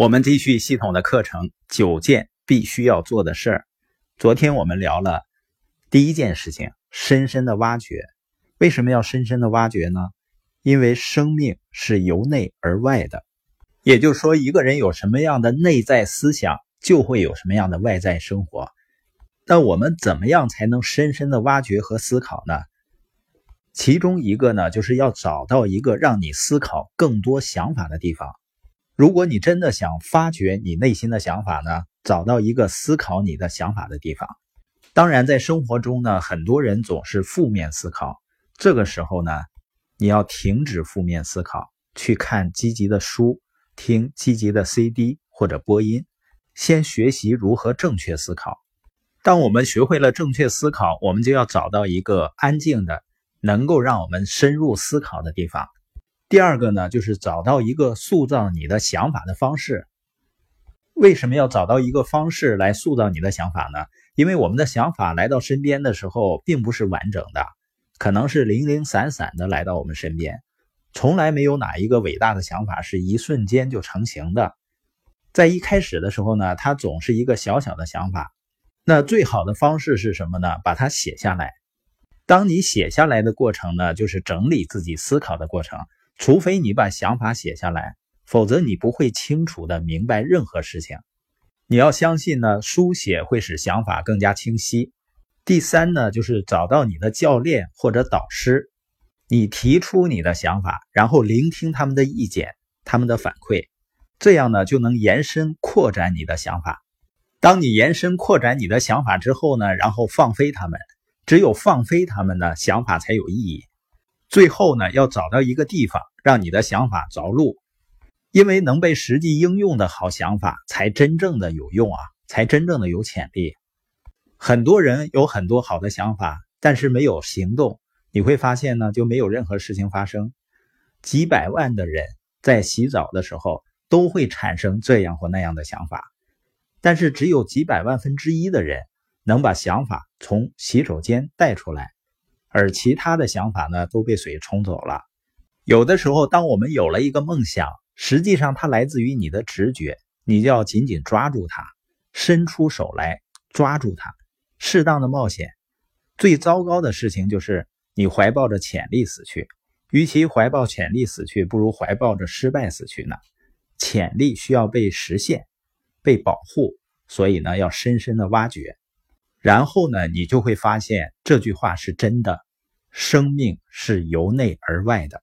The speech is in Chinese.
我们继续系统的课程，九件必须要做的事儿。昨天我们聊了第一件事情，深深的挖掘。为什么要深深的挖掘呢？因为生命是由内而外的，也就是说，一个人有什么样的内在思想，就会有什么样的外在生活。那我们怎么样才能深深的挖掘和思考呢？其中一个呢，就是要找到一个让你思考更多想法的地方。如果你真的想发掘你内心的想法呢，找到一个思考你的想法的地方。当然，在生活中呢，很多人总是负面思考，这个时候呢，你要停止负面思考，去看积极的书，听积极的 CD 或者播音，先学习如何正确思考。当我们学会了正确思考，我们就要找到一个安静的，能够让我们深入思考的地方。第二个呢，就是找到一个塑造你的想法的方式。为什么要找到一个方式来塑造你的想法呢？因为我们的想法来到身边的时候，并不是完整的，可能是零零散散的来到我们身边。从来没有哪一个伟大的想法是一瞬间就成型的。在一开始的时候呢，它总是一个小小的想法。那最好的方式是什么呢？把它写下来。当你写下来的过程呢，就是整理自己思考的过程。除非你把想法写下来，否则你不会清楚的明白任何事情。你要相信呢，书写会使想法更加清晰。第三呢，就是找到你的教练或者导师，你提出你的想法，然后聆听他们的意见、他们的反馈，这样呢就能延伸扩展你的想法。当你延伸扩展你的想法之后呢，然后放飞他们，只有放飞他们呢，想法才有意义。最后呢，要找到一个地方。让你的想法着陆，因为能被实际应用的好想法才真正的有用啊，才真正的有潜力。很多人有很多好的想法，但是没有行动，你会发现呢，就没有任何事情发生。几百万的人在洗澡的时候都会产生这样或那样的想法，但是只有几百万分之一的人能把想法从洗手间带出来，而其他的想法呢都被水冲走了。有的时候，当我们有了一个梦想，实际上它来自于你的直觉，你就要紧紧抓住它，伸出手来抓住它，适当的冒险。最糟糕的事情就是你怀抱着潜力死去，与其怀抱潜力死去，不如怀抱着失败死去呢。潜力需要被实现、被保护，所以呢，要深深的挖掘。然后呢，你就会发现这句话是真的：生命是由内而外的。